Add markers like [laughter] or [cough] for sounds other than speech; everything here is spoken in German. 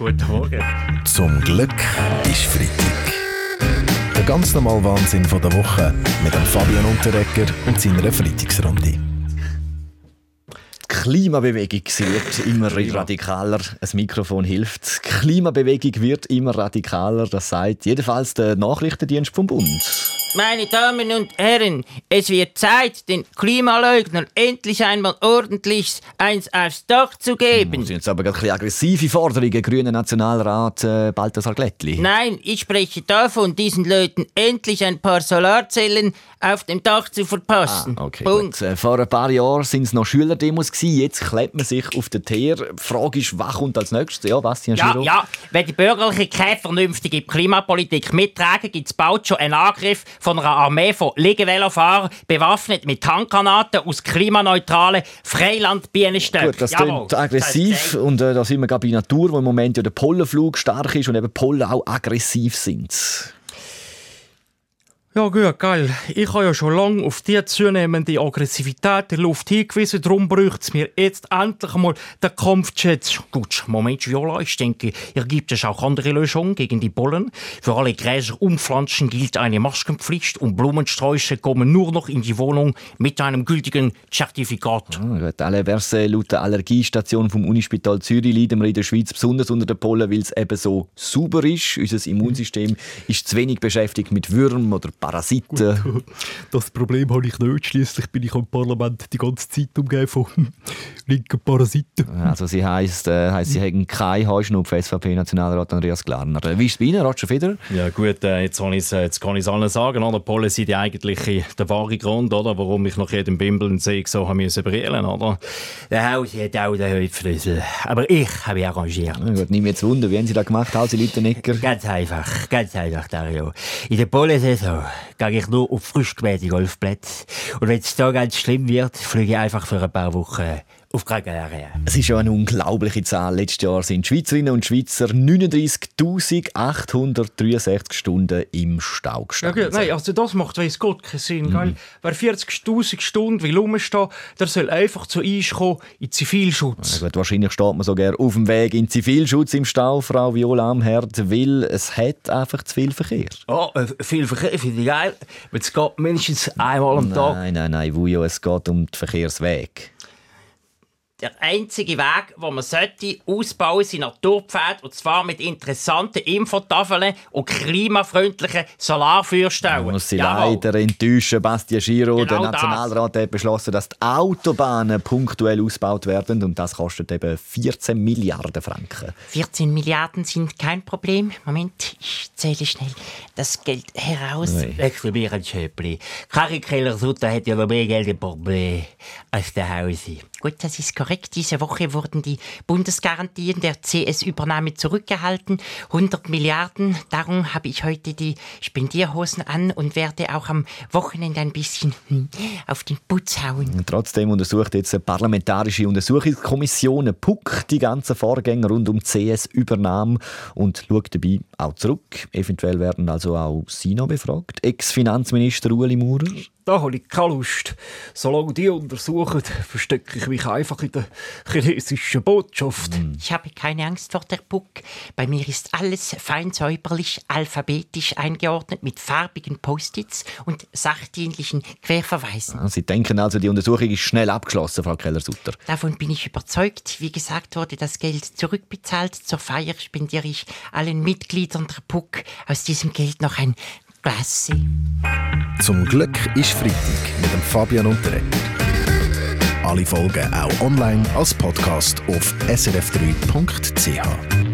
Guten Morgen. Zum Glück ist Freitag. Der ganz normale Wahnsinn von der Woche mit dem Fabian Unterrecker und seiner Freitagsrunde. Die Klimabewegung wird immer radikaler. Ein Mikrofon hilft. Die Klimabewegung wird immer radikaler. Das sagt jedenfalls der Nachrichtendienst vom Bund. Meine Damen und Herren, es wird Zeit, den Klimaleugnern endlich einmal ordentlich eins aufs Dach zu geben. Das sind jetzt aber gerade ein bisschen aggressive Forderungen, grüner Nationalrat äh, Balthasar Glättli. Nein, ich spreche davon, diesen Leuten endlich ein paar Solarzellen auf dem Dach zu verpassen. Ah, okay, Punkt. Äh, Vor ein paar Jahren waren es noch Schülerdemos. Gewesen. Jetzt klebt man sich auf den Teer. Die Frage ist, was kommt als nächstes? Ja, Bastian Ja, Giro? ja, wenn die Bürgerlichen keine vernünftige Klimapolitik mittragen, gibt es bald schon einen Angriff von einer Armee von Liegevelofahrern, bewaffnet mit Handgranaten aus klimaneutralen Freilandbienenstöcken. Gut, das klingt aggressiv das- und äh, da sind wir gerade bei Natur, wo im Moment ja der Pollenflug stark ist und eben Pollen auch aggressiv sind. Ja gut, geil. Ich habe ja schon lange auf die zunehmende Aggressivität der Luft hingewiesen. Darum bräuchte es mir jetzt endlich mal den Kampfjet. Gut, Moment, Viola, ich denke, hier gibt es auch andere Lösungen gegen die Pollen. Für alle Gräser und Pflanzen gilt eine Maskenpflicht und Blumensträuße kommen nur noch in die Wohnung mit einem gültigen Zertifikat. Ah, gut, alle Verse laut der Allergiestation vom Unispital Zürich leiden wir in der Schweiz besonders unter den Pollen, weil es eben so sauber ist. Unser Immunsystem ist zu wenig beschäftigt mit Würmern oder Parasiten. Das Problem habe ich nicht. Schließlich bin ich am Parlament die ganze Zeit umgeben von [laughs] linken Parasiten. Also sie heisst, äh, heisst sie haben keine Heuschnupfen, SVP-Nationalrat Andreas Glarner. Äh, Wie ist es bei Ihnen, Roger Federer? Ja gut, äh, jetzt, kann ich's, äh, jetzt kann ich es allen sagen. Oder? Pollen sind eigentlich der wahre Grund, oder? warum ich nach jedem Bimbeln sehe, so haben müssen brillen, oder? Der Haus hat auch den Hautflüssel. Aber ich habe mich arrangiert. Ja, gut, nimm jetzt Wunder, wie haben Sie das gemacht, Hausi Lüttenegger? Ganz einfach, ganz einfach, Dario. In der Pollensaison gehe ich nur auf frisch gemähte Golfplätze. Und wenn es da ganz schlimm wird, fliege ich einfach für ein paar Wochen auf Gran Canaria. Es ist ja eine unglaubliche Zahl. Letztes Jahr sind Schweizerinnen und Schweizer 39.863 Stunden im Stau Ja gestanden. gut, nein, also das macht weiss Gott keinen Sinn, gell? Wer 40'000 Stunden will rumstehen, der soll einfach zu uns kommen in Zivilschutz. Ja, gut, wahrscheinlich steht man sogar auf dem Weg in Zivilschutz im Stau, Frau Viola am Herd, weil es hat einfach zu viel Verkehr. Oh, äh, viel Verkehr finde ich geil. weil Es geht mindestens einmal am Tag. Nein, nein, nein, Vujo, es geht um den Verkehrsweg. Der einzige Weg, wo man sollte ausbauen, sind Naturpfade, und zwar mit interessanten Infotafeln und klimafreundlichen Solarfeuerstellen. Ich muss Sie Jawohl. leider enttäuschen, Bastian Giro. Genau der das. Nationalrat hat beschlossen, dass die Autobahnen punktuell ausgebaut werden und das kostet eben 14 Milliarden Franken. 14 Milliarden sind kein Problem. Moment, ich zähle schnell das Geld heraus. Ui. Wechsel mir ein Schöpli. Karin Keller-Sutter hat ja noch mehr Geld im Portemonnaie als der Hause. Gut, das ist korrekt. Diese Woche wurden die Bundesgarantien der CS-Übernahme zurückgehalten. 100 Milliarden. Darum habe ich heute die Spendierhosen an und werde auch am Wochenende ein bisschen [laughs] auf den Putz hauen. Trotzdem untersucht jetzt eine parlamentarische Untersuchungskommission eine die ganzen Vorgänge rund um CS-Übernahme und schaut dabei auch zurück. Eventuell werden also auch Sie noch befragt. Ex-Finanzminister Ueli Maurer. Da habe ich keine Lust. Solange die untersuchen, verstecke ich mich einfach in der chinesischen Botschaft. Ich habe keine Angst vor der Puck. Bei mir ist alles fein säuberlich, alphabetisch eingeordnet mit farbigen Post-its und sachdienlichen Querverweisen. Ah, Sie denken also, die Untersuchung ist schnell abgeschlossen, Frau Keller-Sutter. Davon bin ich überzeugt. Wie gesagt, wurde das Geld zurückbezahlt. Zur Feier spendiere ich allen Mitgliedern der Puck aus diesem Geld noch ein Glas. Zum Glück ist Freitag mit dem Fabian Unterreger. Alle Folgen auch online als Podcast auf srf3.ch.